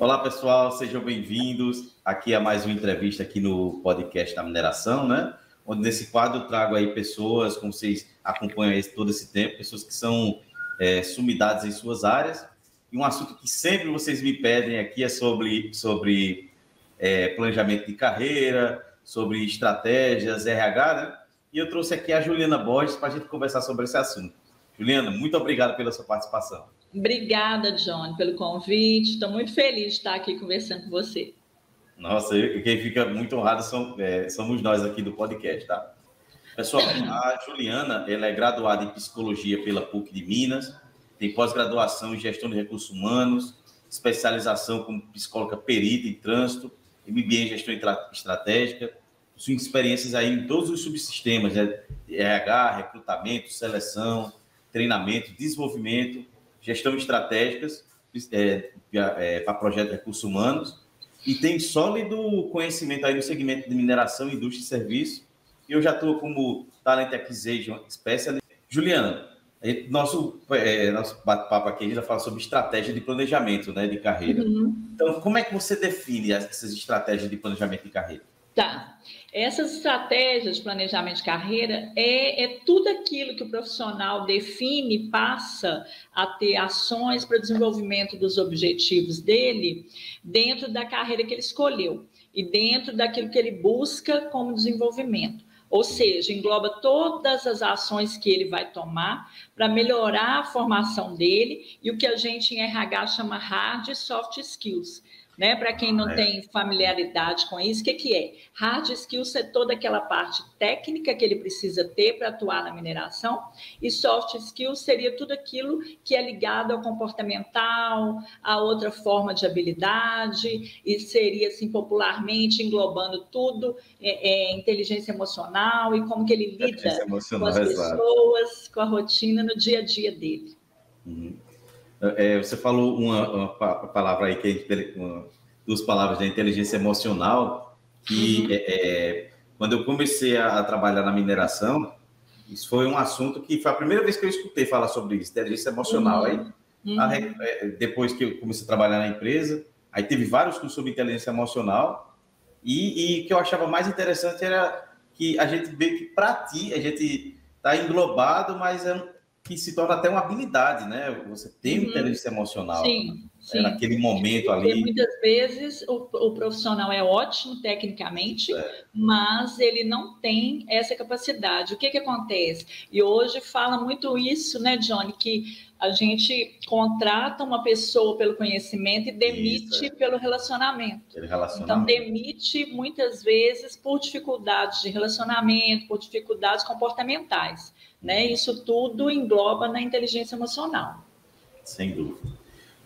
Olá, pessoal, sejam bem-vindos aqui a mais uma entrevista aqui no podcast da mineração, né? Onde nesse quadro eu trago aí pessoas, como vocês acompanham todo esse tempo, pessoas que são é, sumidades em suas áreas. E um assunto que sempre vocês me pedem aqui é sobre, sobre é, planejamento de carreira, sobre estratégias, RH, né? E eu trouxe aqui a Juliana Borges para a gente conversar sobre esse assunto. Juliana, muito obrigado pela sua participação. Obrigada, John, pelo convite. Estou muito feliz de estar aqui conversando com você. Nossa, eu, quem fica muito honrado são, é, somos nós aqui do podcast, tá? Pessoal, a Juliana, ela é graduada em psicologia pela PUC de Minas, tem pós-graduação em gestão de recursos humanos, especialização como psicóloga perita em trânsito, MBA em gestão estratégica, possui experiências aí em todos os subsistemas, né? RH, recrutamento, seleção, treinamento, desenvolvimento, gestão estratégicas é, é, para projetos de recursos humanos e tem sólido conhecimento aí no segmento de mineração, indústria e serviço. E eu já estou como Talent Acquisition Specialist. Juliana, nosso, é, nosso bate-papo aqui, a gente vai falar sobre estratégia de planejamento né, de carreira. Uhum. Então, como é que você define essas estratégias de planejamento de carreira? Tá. Essas estratégias de planejamento de carreira é, é tudo aquilo que o profissional define, passa a ter ações para o desenvolvimento dos objetivos dele dentro da carreira que ele escolheu e dentro daquilo que ele busca como desenvolvimento. Ou seja, engloba todas as ações que ele vai tomar para melhorar a formação dele e o que a gente em RH chama hard e soft skills, né? Para quem não é. tem familiaridade com isso, o que, que é? Hard skills é toda aquela parte técnica que ele precisa ter para atuar na mineração, e soft skills seria tudo aquilo que é ligado ao comportamental, a outra forma de habilidade, e seria, assim, popularmente englobando tudo, é, é, inteligência emocional e como que ele lida com as pessoas, exato. com a rotina no dia a dia dele. Uhum. É, você falou uma, uma, palavra aí, que é uma, duas palavras da inteligência emocional, que uhum. é, é, quando eu comecei a, a, trabalhar na mineração, isso foi um assunto que foi a primeira vez que eu escutei falar sobre isso, inteligência emocional. Uhum. Aí, uhum. A, é, depois que eu comecei a trabalhar na empresa, aí teve vários cursos sobre inteligência emocional, e, o que eu achava mais interessante era que a gente vê que para ti, a gente está englobado, mas é, que se torna até uma habilidade, né? Você tem uhum. inteligência emocional. Sim, sim. Naquele momento ali. Porque muitas vezes o, o, profissional é ótimo tecnicamente, é. mas ele não tem essa capacidade. O que, que acontece? E hoje fala muito isso, né, Johnny, que a gente contrata uma pessoa pelo conhecimento e demite Isso, é. pelo relacionamento. relacionamento. Então, demite muitas vezes por dificuldades de relacionamento, por dificuldades comportamentais. Né? Isso tudo engloba na inteligência emocional. Sem dúvida.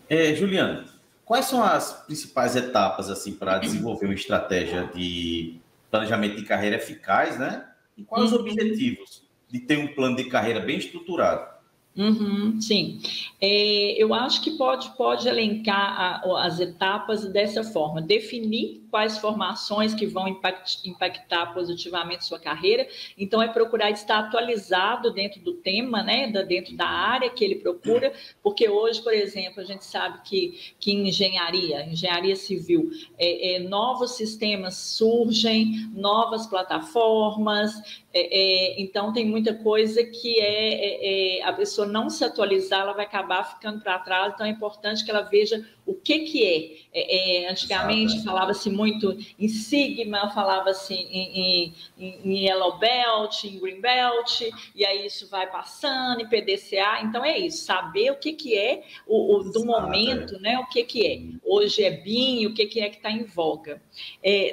É, Juliana, quais são as principais etapas assim para desenvolver uma estratégia de planejamento de carreira eficaz, né? E quais os uhum. objetivos de ter um plano de carreira bem estruturado? Uhum, sim, é, eu acho que pode, pode elencar a, as etapas dessa forma: definir quais formações que vão impact, impactar positivamente sua carreira. Então, é procurar estar atualizado dentro do tema, né, dentro da área que ele procura, porque hoje, por exemplo, a gente sabe que, que engenharia, engenharia civil, é, é, novos sistemas surgem, novas plataformas, é, é, então, tem muita coisa que é, é, é, a pessoa não se atualizar, ela vai acabar ficando para trás. Então, é importante que ela veja o que, que é. é, é antigamente falava-se muito em Sigma, falava-se em, em, em, Yellow Belt, em Green Belt, e aí isso vai passando em PDCA. Então, é isso, saber o que, que é o, o do momento, né? o que, que é. Hoje é BIM, o que, que é que está em voga.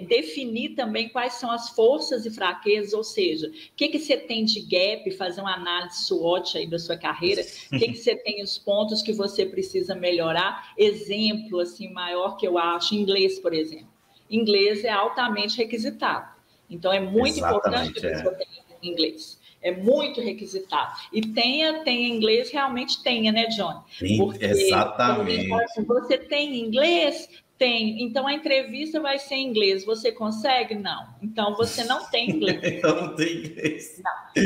definir também quais são as forças e fraquezas, ou seja, o que, que você tem de gap, fazer uma análise SWOT aí da sua carreira, o que, que você tem os pontos que você precisa melhorar. Exemplo, assim, maior que eu acho, inglês, por exemplo. Inglês é altamente requisitado. Então, é muito Exatamente, importante que a pessoa é. tenha inglês. É muito requisitado. E tenha, tenha inglês, realmente tenha, né, John? Sim, Porque, exatamente. Se você tem inglês, Tenho. Então a entrevista vai ser em inglês. Você consegue? Não. Então você não tem inglês. então não tem inglês. Não.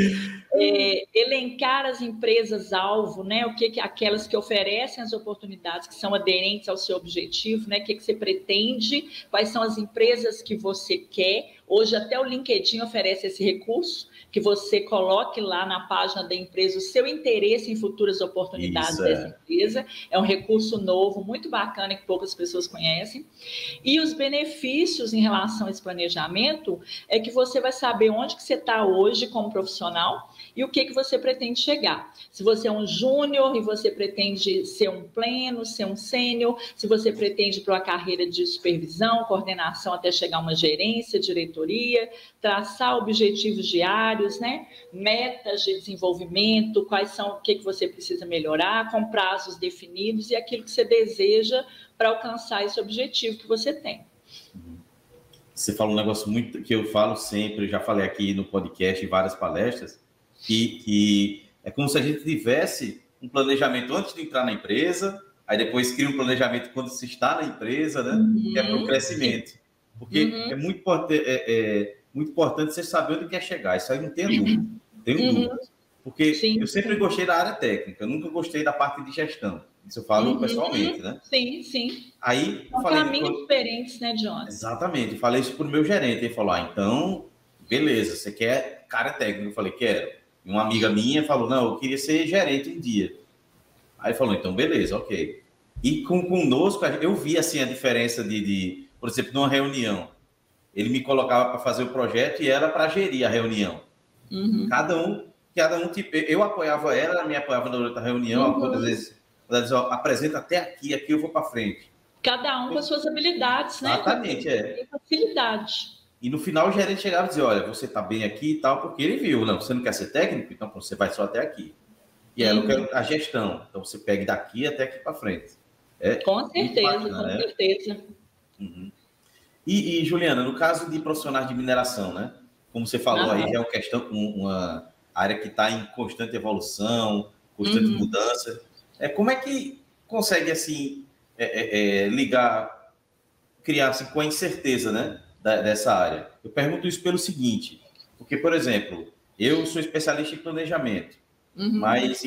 É, elencar as empresas-alvo, né? O que, que aquelas que oferecem as oportunidades que são aderentes ao seu objetivo, né? O que, que você pretende, quais são as empresas que você quer. Hoje até o LinkedIn oferece esse recurso que você coloque lá na página da empresa o seu interesse em futuras oportunidades Isso, dessa é. empresa. É um recurso novo, muito bacana, que poucas pessoas conhecem. E os benefícios em relação a esse planejamento é que você vai saber onde que você está hoje como profissional e o que, que você pretende chegar. Se você é um júnior e você pretende ser um pleno, ser um sênior, se você pretende para uma carreira de supervisão, coordenação até chegar a uma gerência, diretoria, traçar objetivos diários, né? metas de desenvolvimento, quais são o que, que você precisa melhorar, com prazos definidos e aquilo que você deseja para alcançar esse objetivo que você tem. Você fala um negócio muito que eu falo sempre, já falei aqui no podcast, em várias palestras, que, que é como se a gente tivesse um planejamento antes de entrar na empresa, aí depois cria um planejamento quando se está na empresa, né? Uhum. Que é para o crescimento. Porque uhum. é, muito importante, é, é, muito importante você saber onde quer chegar. Isso aí não tem dúvida. Tenho uhum. dúvida. Porque Sim. eu sempre gostei da área técnica, eu nunca gostei da parte de gestão. Isso eu falo uhum. pessoalmente, né? Sim, sim. Aí São falei, caminhos diferentes, né, John? Exatamente. Falei isso para o meu gerente. Ele falou: ah, então, beleza, você quer cara técnico? Eu falei: quero. Uma amiga minha falou: não, eu queria ser gerente um dia. Aí falou: então, beleza, ok. E com, conosco, eu vi assim a diferença de, de por exemplo, numa reunião. Ele me colocava para fazer o projeto e ela para gerir a reunião. Uhum. Cada um, cada um, tipo, eu apoiava ela, ela me apoiava durante a reunião, uhum. às vezes, ela diz, ó, apresenta até aqui, aqui eu vou para frente. Cada um com as suas habilidades, né? Exatamente, é. Facilidade. E no final o gerente chegava e dizia: Olha, você está bem aqui e tal, porque ele viu, não, você não quer ser técnico, então você vai só até aqui. E aí, uhum. eu quero a gestão, então você pega daqui até aqui para frente. É com certeza, bacana, com né? certeza. Uhum. E, e, Juliana, no caso de profissionais de mineração, né? Como você falou aí, é uma questão, uma área que está em constante evolução, constante uhum. mudança. É, como é que consegue, assim, é, é, é ligar, criar, assim, com a incerteza, né? Da, dessa área. Eu pergunto isso pelo seguinte, porque, por exemplo, eu sou especialista em planejamento, uhum. mas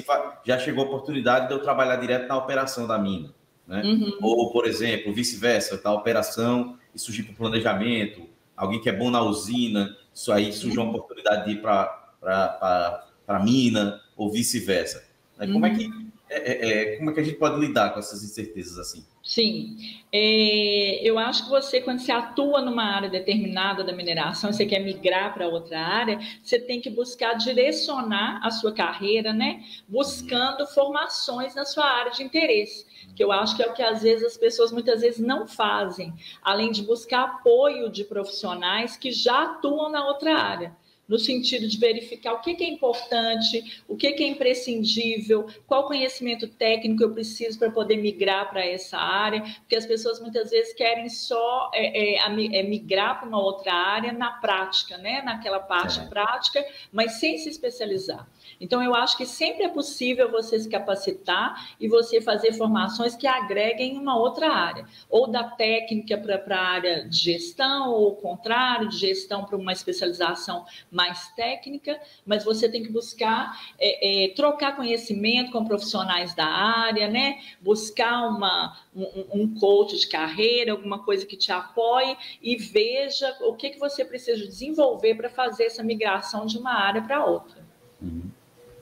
já chegou a oportunidade de eu trabalhar direto na operação da mina. Né? Uhum. Ou, por exemplo, vice-versa, tá operação e surgir para o planejamento, alguém que é bom na usina, isso aí surge uma oportunidade de ir para a mina, ou vice-versa. Né? Como, é que, uhum. É, é, é, como é que a gente pode lidar com essas incertezas assim? Sim, é, eu acho que você, quando você atua numa área determinada da mineração, você quer migrar para outra área, você tem que buscar direcionar a sua carreira, né? Buscando formações na sua área de interesse, que eu acho que é o que às vezes as pessoas muitas vezes não fazem, além de buscar apoio de profissionais que já atuam na outra área no sentido de verificar o que, é importante, o que, é imprescindível, qual conhecimento técnico eu preciso para poder migrar para essa área, porque as pessoas muitas vezes querem só é, é, é migrar para uma outra área na prática, né? naquela parte é. prática, mas sem se especializar. Então, eu acho que sempre é possível você se capacitar e você fazer formações que agreguem uma outra área, ou da técnica para a área de gestão, ou o contrário, de gestão para uma especialização mais técnica, mas você tem que buscar é, é, trocar conhecimento com profissionais da área, né? Buscar uma, um, um coach de carreira, alguma coisa que te apoie e veja o que, que você precisa desenvolver para fazer essa migração de uma área para outra. Uhum.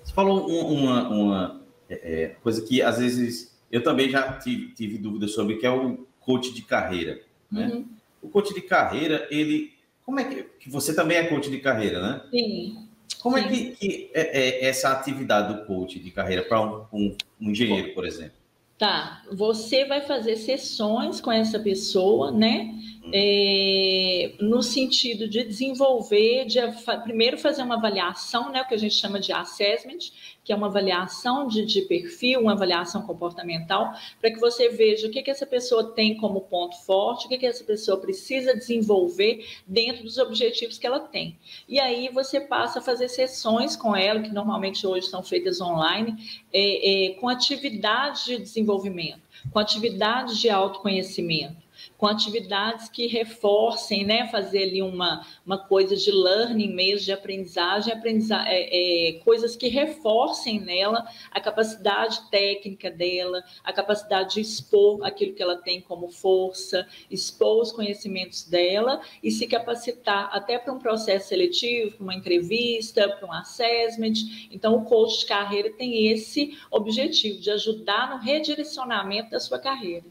Você falou uma, uma é, é, coisa que às vezes eu também já tive, tive dúvidas sobre, que é o coach de carreira. Né? Uhum. O coach de carreira, ele. Como é que, que. Você também é coach de carreira, né? Sim. Como Sim. é que, que é, é, essa atividade do coach de carreira para um, um, um engenheiro, por exemplo? Tá, você vai fazer sessões com essa pessoa, né? É, no sentido de desenvolver, de primeiro fazer uma avaliação, né, o que a gente chama de assessment, que é uma avaliação de, de perfil, uma avaliação comportamental, para que você veja o que, que essa pessoa tem como ponto forte, o que, que essa pessoa precisa desenvolver dentro dos objetivos que ela tem. E aí você passa a fazer sessões com ela, que normalmente hoje são feitas online, é, é, com atividades de desenvolvimento, com atividades de autoconhecimento com atividades que reforcem, né? Fazer ali uma, uma coisa de learning mesmo, de aprendizagem, aprendizagem é, é, coisas que reforcem nela a capacidade técnica dela, a capacidade de expor aquilo que ela tem como força, expor os conhecimentos dela e se capacitar até para um processo seletivo, para uma entrevista, para um assessment. Então, o coach de carreira tem esse objetivo de ajudar no redirecionamento da sua carreira.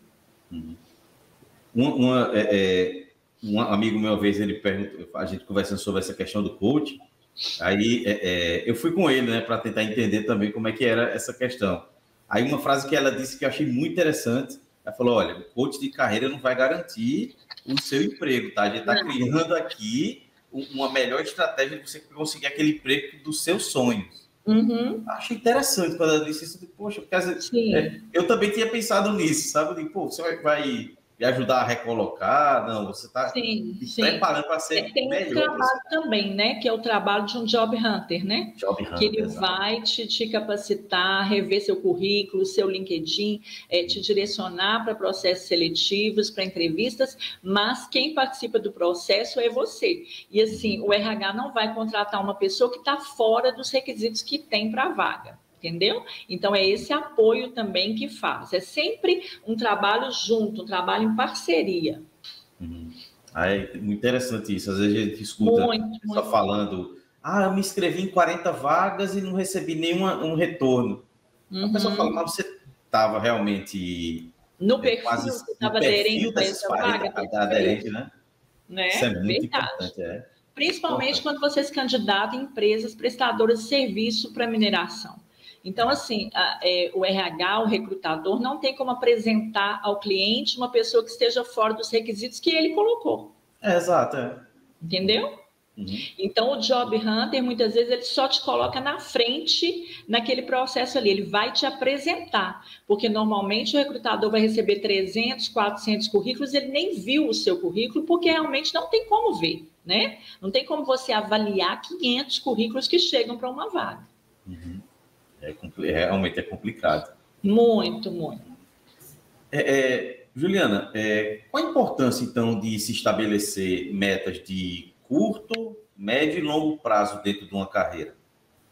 Uhum. Uma, uma, é, é, um amigo meu, uma vez, ele perguntou, a gente conversando sobre essa questão do coach, aí é, é, eu fui com ele, né, para tentar entender também como é que era essa questão. Aí uma frase que ela disse que eu achei muito interessante, ela falou, olha, o coach de carreira não vai garantir o seu emprego, tá? A gente está criando aqui uma melhor estratégia de você conseguir aquele emprego dos seus sonhos. Uhum. Achei interessante quando ela disse isso. Poxa, porque, é, eu também tinha pensado nisso, sabe? De, pô, você vai, vai me ajudar a recolocar, não, você está preparando para ser é, tem melhor. Tem um trabalho também, né, que é o trabalho de um job hunter, né? Job hunter, que ele exatamente. vai te, te, capacitar, rever seu currículo, seu LinkedIn, é, te direcionar para processos seletivos, para entrevistas, mas quem participa do processo é você. E assim, o RH não vai contratar uma pessoa que está fora dos requisitos que tem para a vaga entendeu? Então é esse apoio também que faz. É sempre um trabalho junto, um trabalho em parceria. Uhum. Ah, é muito interessante isso. Às vezes a gente escuta muito, só muito. falando, ah, eu me inscrevi em 40 vagas e não recebi nenhum um retorno. Uhum. A pessoa fala, mas você estava realmente no é, perfil, quase, estava aderente a essa vaga, da aderente, né? né? Isso é muito Verdade. importante, é. Principalmente quando você se candidata em empresas prestadoras de serviço para mineração. Então, assim, a, é, o RH, o recrutador, não tem como apresentar ao cliente uma pessoa que esteja fora dos requisitos que ele colocou. É, exato. É. Entendeu? Uhum. Então, o Job Hunter, muitas vezes, ele só te coloca na frente naquele processo ali, ele vai te apresentar, porque normalmente o recrutador vai receber 300, 400 currículos, ele nem viu o seu currículo, porque realmente não tem como ver, né? Não tem como você avaliar 500 currículos que chegam para uma vaga. Uhum. É, realmente é complicado. Muito, muito. É, é, Juliana, é, qual a importância, então, de se estabelecer metas de curto, médio e longo prazo dentro de uma carreira?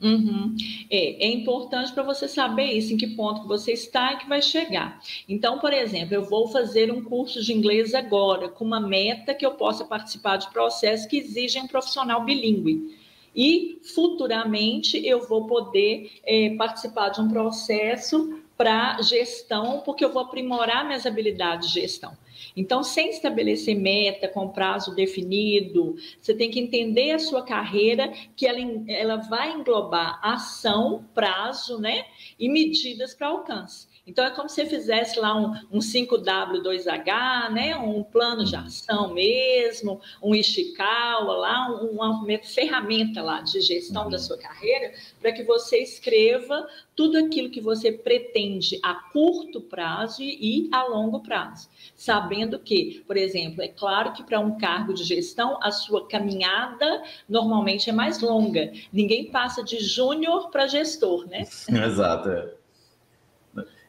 Uhum. É, é importante para você saber isso, em que ponto você está e que vai chegar. Então, por exemplo, eu vou fazer um curso de inglês agora, com uma meta que eu possa participar de processos que exigem um profissional bilíngue e futuramente eu vou poder é, participar de um processo para gestão, porque eu vou aprimorar minhas habilidades de gestão. Então, sem estabelecer meta com prazo definido, você tem que entender a sua carreira, que ela, ela vai englobar ação, prazo, né, e medidas para alcance. Então, é como se você fizesse lá um, um 5W2H, né? um plano de ação mesmo, um Ishikawa, lá, uma, ferramenta lá de gestão da uhum. sua carreira, para que você escreva tudo aquilo que você pretende a curto prazo e, e a longo prazo. Sabendo que, por exemplo, é claro que para um cargo de gestão, a sua caminhada normalmente é mais longa. Ninguém passa de júnior para gestor, né? Exato.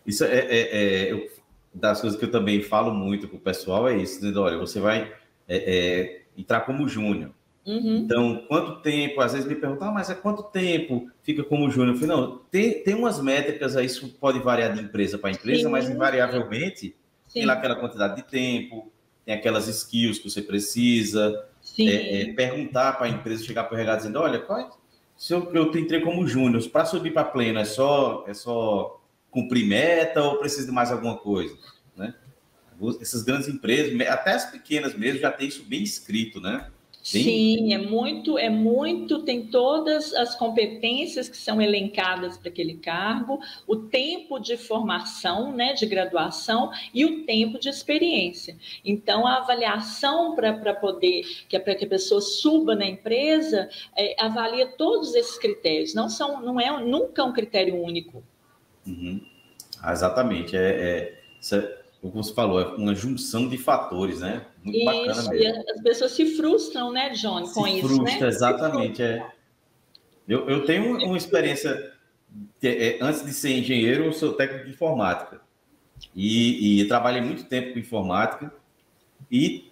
Isso é, é, é eu, das coisas que eu também falo muito com o pessoal é isso, dizendo, olha, você vai é, é, entrar como júnior. Uhum. Então, quanto tempo? Às vezes me perguntam, ah, mas é quanto tempo fica como júnior? Eu falei, não, tem, tem umas métricas, aí isso pode variar de empresa para empresa, Sim. mas invariavelmente Sim. tem lá aquela quantidade de tempo, tem aquelas skills que você precisa. É, é, perguntar para a empresa, chegar para o RH dizendo, olha, qual é, se eu, eu entrei como júnior, para subir para pleno é só, é só cumprir meta ou precisa de mais alguma coisa, né? Essas grandes empresas, até as pequenas mesmo, já tem isso bem escrito, né? Bem... Sim, é muito, é muito, tem todas as competências que são elencadas para aquele cargo, o tempo de formação, né, de graduação e o tempo de experiência. Então, a avaliação para poder que para que a pessoa suba na empresa é, avalia todos esses critérios. Não são, não é nunca um critério único. Uhum. Ah, exatamente. É, é, é, como você falou, é uma junção de fatores, né? Muito isso, bacana mesmo. as pessoas se frustram, né, John, com se isso, frustra, né? Exatamente, é. Eu, eu tenho uma experiência, é, antes de ser engenheiro, eu sou técnico de informática. E, e trabalhei muito tempo com informática. E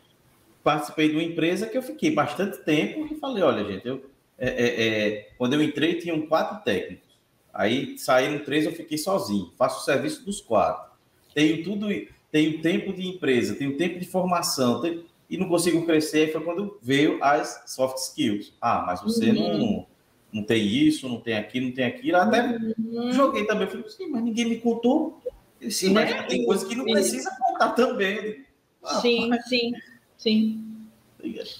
participei de uma empresa que eu fiquei bastante tempo e falei, olha, gente, eu, é, é, é, quando eu entrei tinham quatro técnicos. Aí saíram três, eu fiquei sozinho. Faço o serviço dos quatro. Tenho tudo, tenho tempo de empresa, tenho tempo de formação, tenho, e não consigo crescer. Aí foi quando veio as soft skills. Ah, mas você uhum. não, não tem isso, não tem aquilo, não tem aquilo. Até uhum. joguei também. Falei, sim, mas ninguém me contou. Sim, mas né? tem coisas que não precisa contar também. Ah, sim, mas... sim, sim.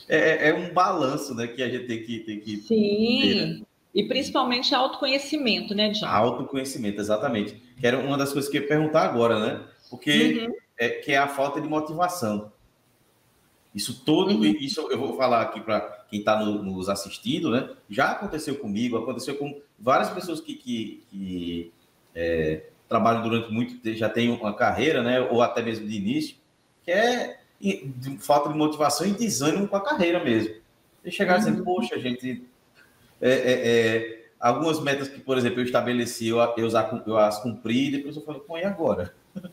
É, é, é, um balanço né, que a gente tem que. Tem que sim. Ter, né? E principalmente autoconhecimento, né, John? Autoconhecimento, exatamente. Que era uma das coisas que eu ia perguntar agora, né? Porque uhum. é, que é a falta de motivação. Isso todo, uhum. isso eu vou falar aqui para quem está no, nos assistindo, né? Já aconteceu comigo, aconteceu com várias pessoas que, que, que é, trabalham durante muito tempo, já têm uma carreira, né? Ou até mesmo de início, que é de falta de motivação e desânimo com a carreira mesmo. E chegar uhum. dizendo, poxa, gente, é, é, é, algumas metas que, por exemplo, eu estabeleci, eu, eu, eu as cumpri, depois eu falei, pô, e agora?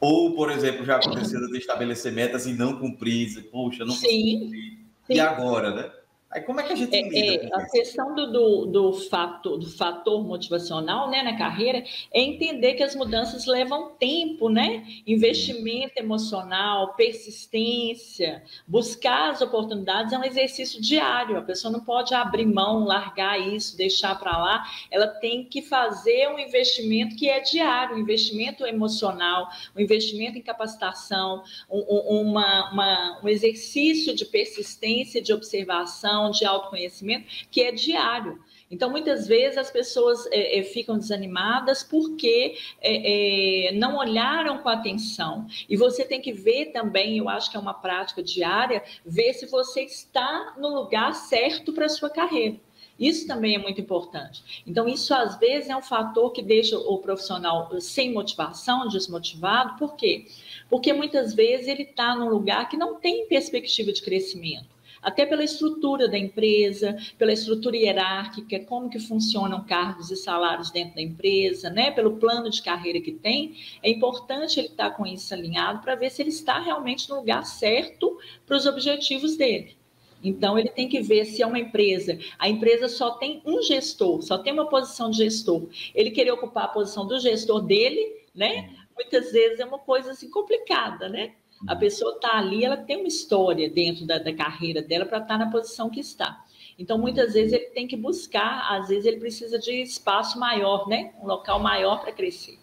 Ou, por exemplo, já aconteceu de estabelecer metas e não cumprir, poxa, não Sim. Cumprir. E agora, né? Aí como é que a gente é, lida? É, a isso? questão do, do, do, fator, do fator motivacional né, na carreira é entender que as mudanças levam tempo, né? Investimento emocional, persistência, buscar as oportunidades é um exercício diário. A pessoa não pode abrir mão, largar isso, deixar para lá. Ela tem que fazer um investimento que é diário, um investimento emocional, um investimento em capacitação, um, uma, uma, um exercício de persistência, de observação de autoconhecimento, que é diário. Então, muitas vezes as pessoas é, é, ficam desanimadas porque é, é, não olharam com atenção. E você tem que ver também, eu acho que é uma prática diária, ver se você está no lugar certo para a sua carreira. Isso também é muito importante. Então, isso às vezes é um fator que deixa o profissional sem motivação, desmotivado. Por quê? Porque muitas vezes ele está num lugar que não tem perspectiva de crescimento até pela estrutura da empresa, pela estrutura hierárquica, como que funcionam cargos e salários dentro da empresa, né? Pelo plano de carreira que tem, é importante ele estar com isso alinhado para ver se ele está realmente no lugar certo para os objetivos dele. Então, ele tem que ver se é uma empresa. A empresa só tem um gestor, só tem uma posição de gestor. Ele querer ocupar a posição do gestor dele, né? Muitas vezes é uma coisa assim complicada, né? A pessoa está ali, ela tem uma história dentro da, da carreira dela para estar tá na posição que está. Então, muitas vezes ele tem que buscar, às vezes ele precisa de espaço maior, né? Um local maior para crescer.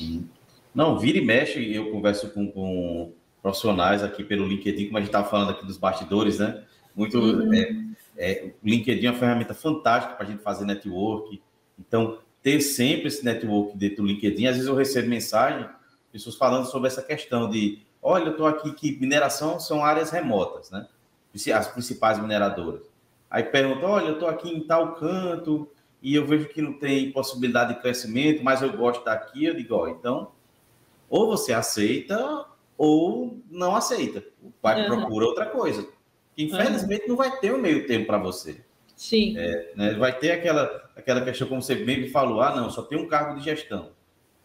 Uhum. Não, vira e mexe, eu converso com, com profissionais aqui pelo LinkedIn, como a gente estava falando aqui dos bastidores, né? Muito. Uhum. É, é, o LinkedIn é uma ferramenta fantástica para a gente fazer network. Então, ter sempre esse network dentro do LinkedIn. Às vezes eu recebo mensagem, pessoas falando sobre essa questão de olha, eu estou aqui que mineração são áreas remotas, né? As principais mineradoras. Aí pergunta, olha, eu estou aqui em tal canto e eu vejo que não tem possibilidade de crescimento, mas eu gosto daqui. Eu digo, ó, então, ou você aceita ou não aceita. O pai uhum. procura outra coisa. Infelizmente uhum. não vai ter um meio tempo para você. Sim. É, né? Vai ter aquela, aquela questão, como você bem me falou, ah, não, só tem um cargo de gestão.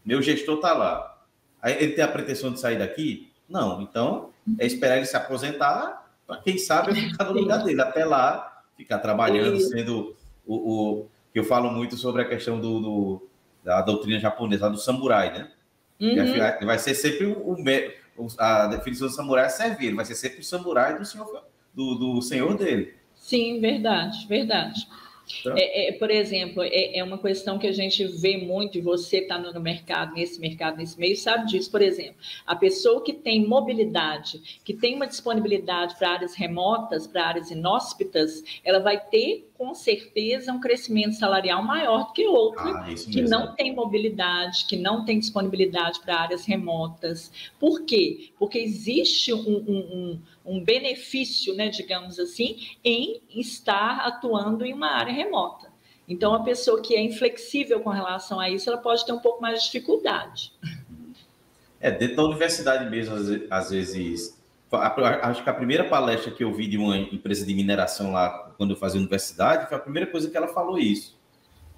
Meu gestor está lá. Aí ele tem a pretensão de sair daqui? Não, então é esperar ele se aposentar para quem sabe ficar no lugar dele. Até lá, ficar trabalhando, sendo o, o que eu falo muito sobre a questão do, do da doutrina japonesa, do samurai, né? Uhum. Vai ser sempre o, o, a definição do samurai é servir, vai ser sempre o samurai do senhor, do, do senhor dele. Sim, verdade, verdade. Então... É, é, por exemplo, é, é, uma questão que a gente vê muito, e você está no, mercado, nesse mercado, nesse meio, sabe disso. Por exemplo, a pessoa que tem mobilidade, que tem uma disponibilidade para áreas remotas, para áreas inóspitas, ela vai ter com certeza um crescimento salarial maior do que outro ah, que não tem mobilidade, que não tem disponibilidade para áreas remotas. Por quê? Porque existe um, um, um, um benefício, né, digamos assim, em estar atuando em uma área remota. Então, a pessoa que é inflexível com relação a isso, ela pode ter um pouco mais de dificuldade. É, dentro da universidade mesmo, às vezes, acho que a primeira palestra que eu vi de uma empresa de mineração lá, quando eu fazia universidade, foi a primeira coisa que ela falou isso.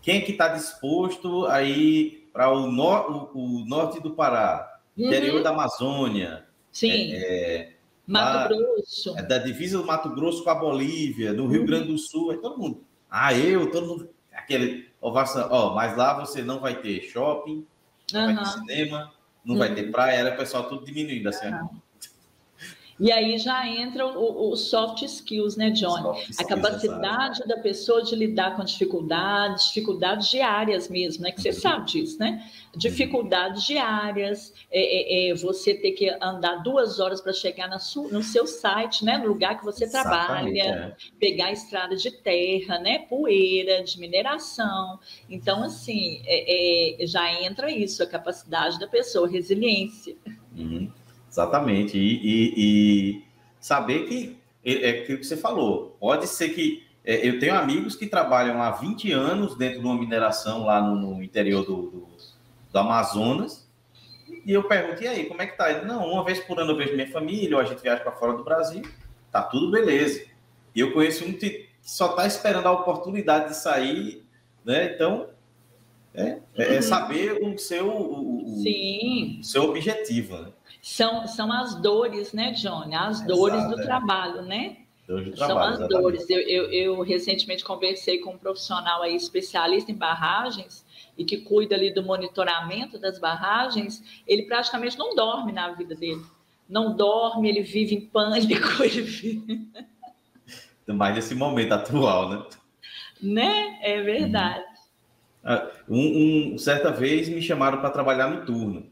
Quem é que está disposto a ir para o, o, o, norte do Pará, uhum. interior da Amazônia? Sim. É, Mato lá, Grosso. É da divisa do Mato Grosso com a Bolívia, no Rio uhum. Grande do Sul, é todo mundo. Ah, eu, todo mundo. Aquele ovação, ó, mas lá você não vai ter shopping, não uhum. vai ter cinema, não uhum. vai ter praia, era o pessoal tudo diminuindo assim. E aí já entra o, o soft skills, né, Johnny? a capacidade exatamente. da pessoa de lidar com dificuldades, dificuldades diárias mesmo, né? Que você uhum. sabe disso, né? Dificuldades diárias, é, é, é você ter que andar duas horas para chegar na sua, no seu site, né? No lugar que você exatamente, trabalha, é. pegar estrada de terra, né? Poeira, de mineração. Então, assim, é, é, já entra isso, a capacidade da pessoa, resiliência. Uhum. Exatamente. E, e, e saber que é, é aquilo que você falou. Pode ser que. É, eu tenho amigos que trabalham há 20 anos dentro de uma mineração lá no, no interior do, do, do, Amazonas. E eu pergunto, e aí, como é que tá? Ele, não, uma vez por ano eu vejo minha família, ou a gente viaja para fora do Brasil, tá tudo beleza. E eu conheço um que só está esperando a oportunidade de sair, né? Então, é, é, é uhum. saber o seu, o, o, seu objetivo, né? São, são as dores, né, Johnny? As dores Exato, do é. trabalho, né? Trabalho, são as exatamente. dores. Eu, eu, eu, recentemente conversei com um profissional aí, especialista em barragens, e que cuida ali do monitoramento das barragens. Ele praticamente não dorme na vida dele. Não dorme, ele vive em pânico. Ele vive... Mais nesse momento atual, né? Né? É verdade. Uhum. Um, um, certa vez me chamaram para trabalhar no turno.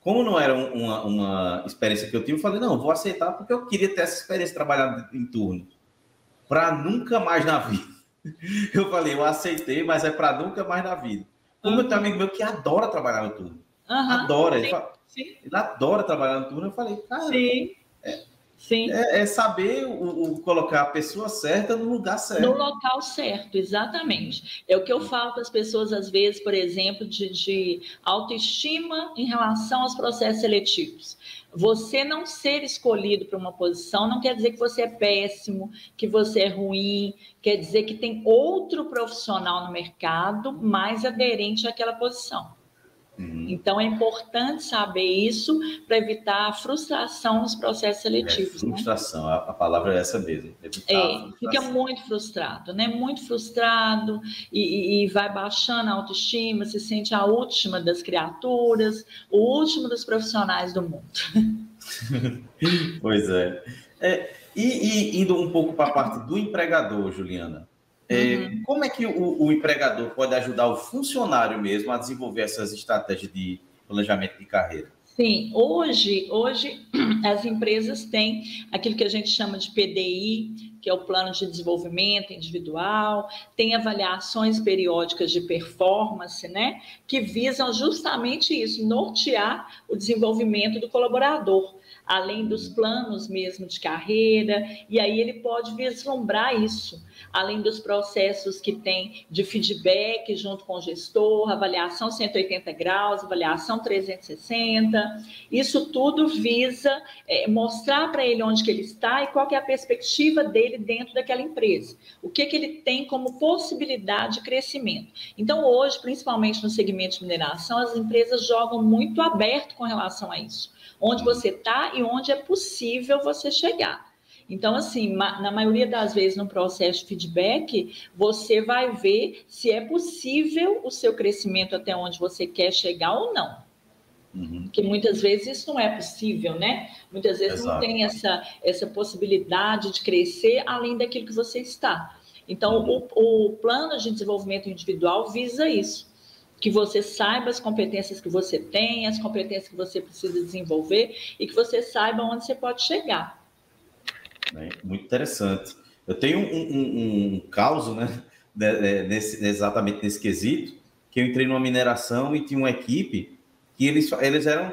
Como não era uma, uma experiência que eu tive, eu falei, não, vou aceitar porque eu queria ter essa experiência de trabalhar em turno. Para nunca mais na vida. Eu falei, eu aceitei, mas é para nunca mais na vida. Como uhum. eu tenho um amigo meu que adora trabalhar no turno. Uhum. Adora. Sim, ele, fala, ele, adora trabalhar no turno. Eu falei, cara, sim. É, Sim. É, é saber o, o, colocar a pessoa certa no lugar certo. No local certo, exatamente. É o que eu falo para as pessoas, às vezes, por exemplo, de, de autoestima em relação aos processos seletivos. Você não ser escolhido para uma posição não quer dizer que você é péssimo, que você é ruim, quer dizer que tem outro profissional no mercado mais aderente àquela posição. Uhum. Então, é importante saber isso para evitar a frustração nos processos seletivos. É, frustração, né? a, a, palavra é essa mesmo. É, fica muito frustrado, né? Muito frustrado e, e, vai baixando a autoestima, se sente a última das criaturas, o último dos profissionais do mundo. pois é. é e, e indo um pouco para a parte do empregador, Juliana, é, uhum. Como é que o, o, empregador pode ajudar o funcionário mesmo a desenvolver essas estratégias de planejamento de carreira? Sim, hoje, hoje as empresas têm aquilo que a gente chama de PDI, que é o plano de desenvolvimento individual, tem avaliações periódicas de performance, né, que visam justamente isso, nortear o desenvolvimento do colaborador além dos planos mesmo de carreira, e aí ele pode vislumbrar isso, além dos processos que tem de feedback junto com o gestor, avaliação 180 graus, avaliação 360, isso tudo visa é, mostrar para ele onde que ele está e qual é a perspectiva dele dentro daquela empresa, o que, que ele tem como possibilidade de crescimento. Então, hoje, principalmente no segmento de mineração, as empresas jogam muito aberto com relação a isso onde você está e onde é possível você chegar. Então, assim, na maioria das vezes no processo de feedback, você vai ver se é possível o seu crescimento até onde você quer chegar ou não. Uhum. Porque muitas vezes isso não é possível, né? Muitas vezes Exato. não tem essa, essa possibilidade de crescer além daquilo que você está. Então, uhum. o, o plano de desenvolvimento individual visa isso que você saiba as competências que você tem, as competências que você precisa desenvolver e que você saiba onde você pode chegar. É, muito interessante. Eu tenho um, um, um caso, né, nesse, exatamente nesse quesito, que eu entrei numa mineração e tinha uma equipe que eles, eles eram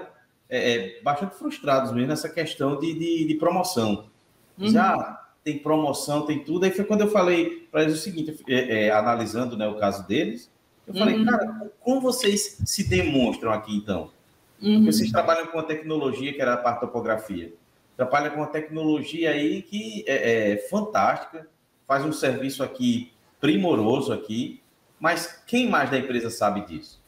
é, é bastante frustrados mesmo nessa questão de, de, de promoção. Já uhum. ah, tem promoção, tem tudo. Aí foi quando eu falei para eles o seguinte, é, é, analisando né, o caso deles, eu falei, uhum. cara, como vocês se demonstram aqui então? Uhum. Vocês trabalham com a tecnologia que era a parte topografia. Trabalham com uma tecnologia aí que é, é fantástica, faz um serviço aqui primoroso aqui, mas quem mais da empresa sabe disso?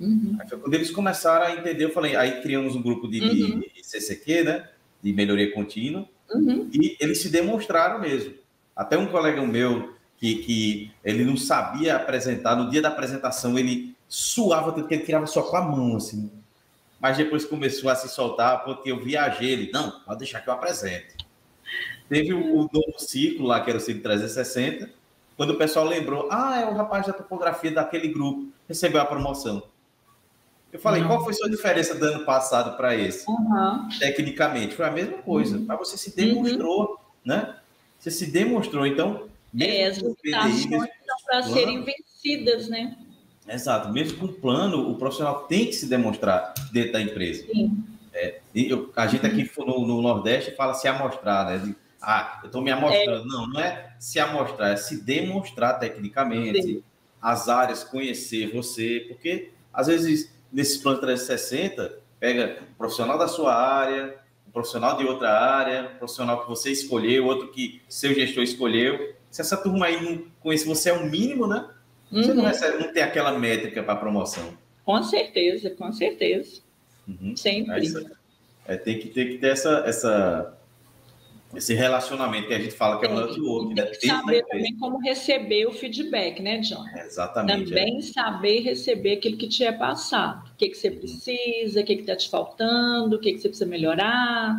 Uhum. Aí foi quando eles começaram a entender, eu falei, aí criamos um grupo de, uhum. de CCQ, né? de melhoria contínua, uhum. e eles se demonstraram mesmo. Até um colega meu, que, que ele não sabia apresentar, no dia da apresentação ele suava tanto que ele tirava só com a mão, assim. Mas depois começou a se soltar, porque eu viajei, ele, não, pode deixar que eu apresente. Teve o, o novo ciclo lá, que era o ciclo 360, quando o pessoal lembrou, ah, é o rapaz da topografia daquele grupo, recebeu a promoção. Eu falei, uhum. qual foi a sua diferença do ano passado para esse? Uhum. Tecnicamente, foi a mesma coisa. Uhum. Mas você se demonstrou, uhum. né? Você se demonstrou. Então, é, as limitações são para serem vencidas, né? Exato. Mesmo com plano, o profissional tem que se demonstrar dentro da empresa. Sim. É, eu, a gente aqui no, no, Nordeste fala se amostrar, né? De, ah, eu estou me amostrando. É. Não, não é se amostrar, é se demonstrar tecnicamente Sim. as áreas, conhecer você, porque às vezes nesse plano 360 pega um profissional da sua área, um profissional de outra área, um profissional que você escolheu, outro que seu gestor escolheu. Se essa turma aí não conhece você é o um mínimo, né? Você uhum. não, recebe, não tem aquela métrica para promoção. Com certeza, com certeza. Uhum. Sempre. É, tem, que, tem que ter essa, essa, esse relacionamento que a gente fala que é o network. Tem né? que saber também como receber o feedback, né, John? Exatamente. Também é. saber receber aquilo que te é passado. O que, que você uhum. precisa, o que está te faltando, o que, que você precisa melhorar,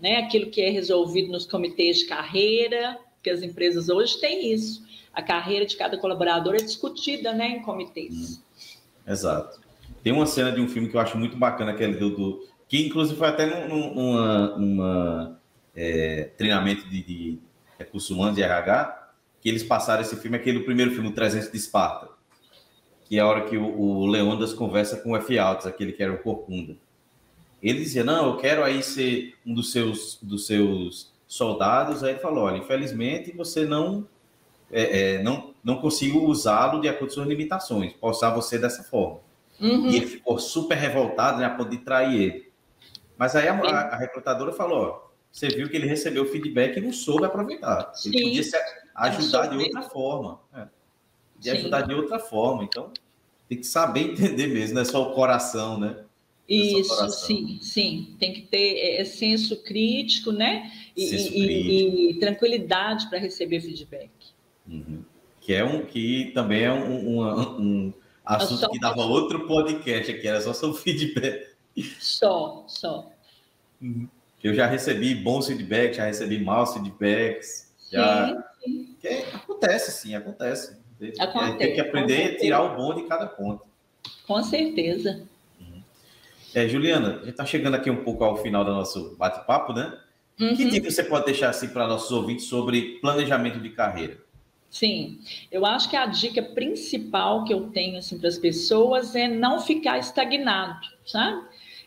né? aquilo que é resolvido nos comitês de carreira, porque as empresas hoje têm isso. A carreira de cada colaborador é discutida né, em comitês. Uhum. Exato. Tem uma cena de um filme que eu acho muito bacana, aquele do, do que inclusive foi até num, numa, numa é, treinamento de, de recursos humanos e RH, que eles passaram esse filme, aquele primeiro filme, o 300 de Esparta, que é a hora que o, o Leondas conversa com o F. Altos, aquele que era o Corcunda. Ele dizia, não, eu quero aí ser um dos seus, dos seus soldados. Aí ele falou, olha, infelizmente você não, é, é, não, não consigo usá-lo de acordo com suas limitações, posso usar você dessa forma. Uhum. E ele ficou super revoltado, né, a ponto de trair ele. Mas aí a, a, a recrutadora falou, você viu que ele recebeu feedback e não soube aproveitar. Ele Sim. podia se ajudar de outra forma. É. De ajudar de outra forma. Então, tem que saber entender mesmo, não é só o coração, né? É Isso, sim, sim. Tem que ter é, é senso crítico, né? E, senso e, crítico. e tranquilidade para receber feedback. Uhum. Que é um que também é um, um, um assunto que dava outro podcast aqui, era só sobre feedback. Só, só. Uhum eu já recebi bons feedbacks, já recebi maus feedbacks. Já... Sim, sim. Acontece, sim, acontece. acontece Tem que aprender a tirar o bom de cada ponto. Com certeza. Uhum. É, Juliana, a gente está chegando aqui um pouco ao final do nosso bate-papo, né? Uhum. Que dica você pode deixar assim para nossos ouvintes sobre planejamento de carreira? Sim, eu acho que a dica principal que eu tenho assim, para as pessoas é não ficar estagnado, sabe?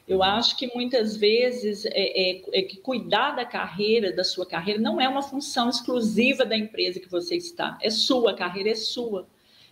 Eu acho que muitas vezes é, é, é, que cuidar da carreira, da sua carreira, não é uma função exclusiva da empresa que você está. É sua, a carreira é sua.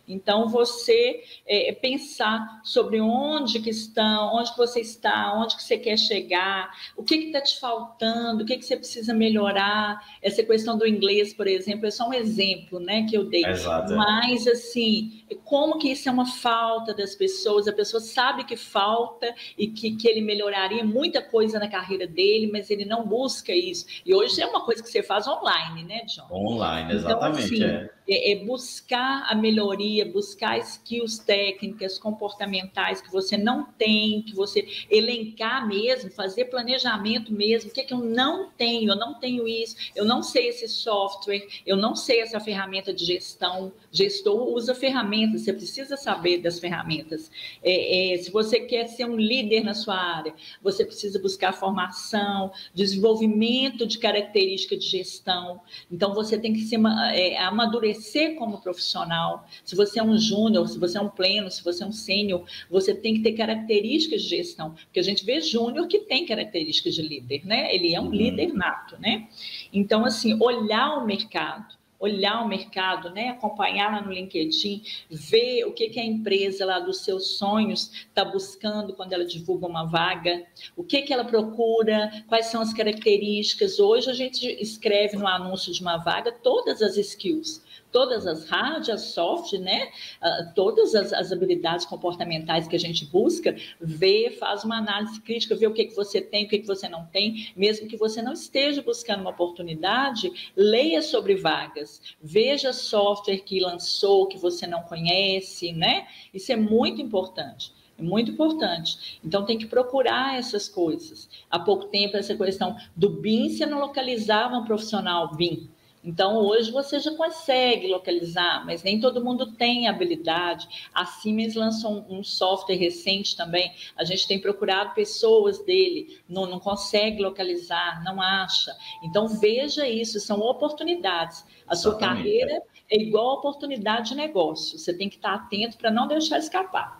Então, você é, é, pensar sobre onde que estão, onde que você está, onde que você quer chegar, o que está te faltando, o que, que você precisa melhorar. Essa questão do inglês, por exemplo, é só um exemplo né, que eu dei. Exato. Mas, assim, como que isso é uma falta das pessoas, a pessoa sabe que falta e que, que ele melhoraria muita coisa na carreira dele, mas ele não busca isso. E hoje é uma coisa que você faz online, né, John? Online, exatamente. Então, assim, é é, é, buscar a melhoria, buscar skills técnicas, comportamentais que você não tem, que você elencar mesmo, fazer planejamento mesmo. O que, é que eu não tenho? Eu não tenho isso, eu não sei esse software, eu não sei essa ferramenta de gestão. Gestor usa ferramentas, você precisa saber das ferramentas. É, é, se você quer ser um líder na sua área, você precisa buscar formação, desenvolvimento de características de gestão. Então, você tem que se é, amadurecer como profissional. Se você é um júnior, se você é um pleno, se você é um sênior, você tem que ter características de gestão, porque a gente vê júnior que tem características de líder, né? Ele é um uhum. líder nato, né? Então, assim, olhar o mercado, olhar o mercado, né? acompanhar lá no LinkedIn, ver o que, que a empresa lá dos seus sonhos está buscando quando ela divulga uma vaga, o que, que ela procura, quais são as características. Hoje a gente escreve no anúncio de uma vaga todas as skills todas as as soft, né? Uh, todas as, as, habilidades comportamentais que a gente busca, vê, faz uma análise crítica, vê o que, que você tem, o que, que você não tem, mesmo que você não esteja buscando uma oportunidade, leia sobre vagas, veja software que lançou, que você não conhece, né? Isso é muito importante. É muito importante. Então, tem que procurar essas coisas. Há pouco tempo, essa questão do BIM, você não localizava um profissional BIM. Então, hoje você já consegue localizar, mas nem todo mundo tem habilidade. A Siemens lançou um, software recente também. A gente tem procurado pessoas dele, não, não consegue localizar, não acha. Então, veja isso, são oportunidades. A sua carreira é igual oportunidade de negócio. Você tem que estar atento para não deixar escapar.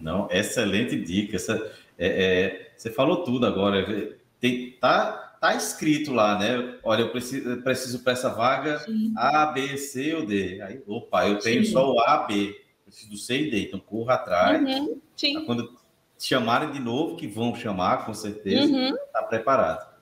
Não, excelente dica. Essa, é, é, você falou tudo agora. Tem, tá, tá escrito lá, né? Olha, eu preciso, preciso para essa vaga Sim. A, B, C ou D. Aí, opa, eu tenho Sim. só o A, B. Preciso do C e D. Então, corra atrás. Uhum. Sim. Quando chamarem de novo, que vão chamar, com certeza, está uhum. Tá preparado.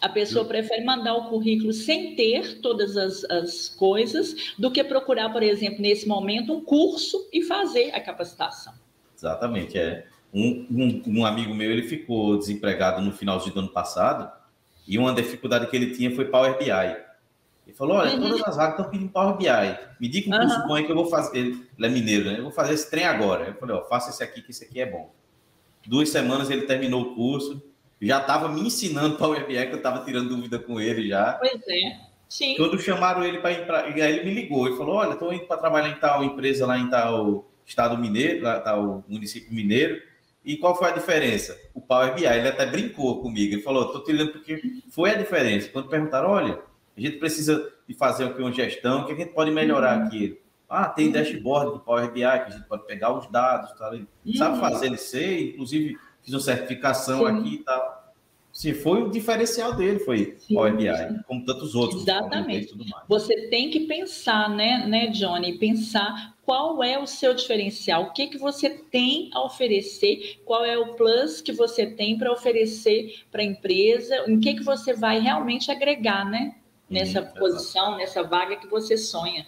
A pessoa prefere mandar o currículo sem ter todas as, as coisas do que procurar, por exemplo, nesse momento, um curso e fazer a capacitação. Exatamente, é. Um, um, um, amigo meu, ele ficou desempregado no finalzinho do ano passado e uma dificuldade que ele tinha foi Power BI. Ele falou, olha, uhum. todas as vagas estão pedindo Power BI. Me diga um uhum. curso bom que eu vou fazer. Ele, ele é mineiro, né? Eu vou fazer esse trem agora. Eu falei, ó, faça esse aqui, que esse aqui é bom. Duas semanas ele terminou o curso, já estava me ensinando Power BI, que eu estava tirando dúvida com ele já. Pois é. Sim. Quando chamaram ele para ir para. Aí ele me ligou e falou: Olha, estou indo para trabalhar em tal empresa lá em tal estado mineiro, lá o município mineiro. E qual foi a diferença? O Power BI, ele até brincou comigo. Ele falou: estou tirando porque foi a diferença. Quando perguntaram: Olha, a gente precisa de fazer aqui uma gestão, o que a gente pode melhorar uhum. aqui? Ah, tem uhum. dashboard do Power BI que a gente pode pegar os dados, tá? Uhum. sabe fazer ele ser, inclusive fiz uma certificação Sim. aqui e tal. Sim, foi o diferencial dele, foi sim, Power BI, como tantos outros. Exatamente. Você tem que pensar, né, né, Johnny? Pensar qual é o seu diferencial, o que, que você tem a oferecer, qual é o plus que você tem para oferecer para a empresa, em que, que você vai realmente agregar, né? Nessa hum, posição, nessa vaga que você sonha.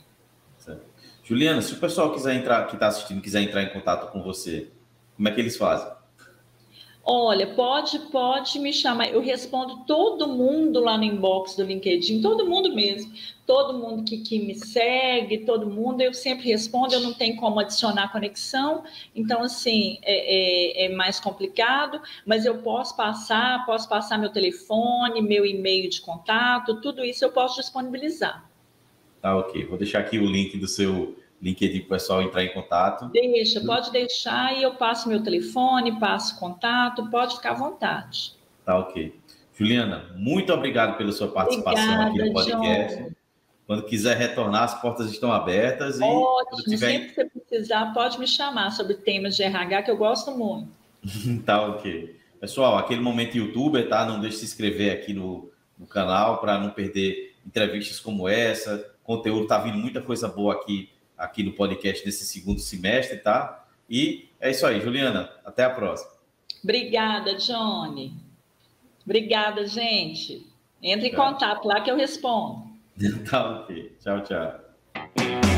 Certo. Juliana, se o pessoal quiser entrar, que está assistindo, quiser entrar em contato com você, como é que eles fazem? Olha, pode, pode me chamar. Eu respondo todo mundo lá no inbox do LinkedIn, todo mundo mesmo. Todo mundo que, que me segue, todo mundo, eu sempre respondo. Eu não tenho como adicionar conexão, então, assim, é, é, é mais complicado, mas eu posso passar, posso passar meu telefone, meu e-mail de contato, tudo isso eu posso disponibilizar. Tá, ok. Vou deixar aqui o link do seu LinkedIn para o pessoal entrar em contato. Deixa, pode deixar e eu passo meu telefone, passo contato, pode ficar à vontade. Tá ok. Juliana, muito obrigado pela sua participação Obrigada, aqui no podcast. John. Quando quiser retornar, as portas estão abertas. E Ótimo, tiver... sempre que você precisar, pode me chamar sobre temas de RH, que eu gosto muito. tá ok. Pessoal, aquele momento youtuber, tá? Não deixe de se inscrever aqui no, no canal para não perder entrevistas como essa. Conteúdo, tá vindo muita coisa boa aqui aqui no podcast desse segundo semestre, tá? E é isso aí, Juliana. Até a próxima. Obrigada, Johnny. Obrigada, gente. Entre em contato lá que eu respondo. Tá ok. Tchau, tchau.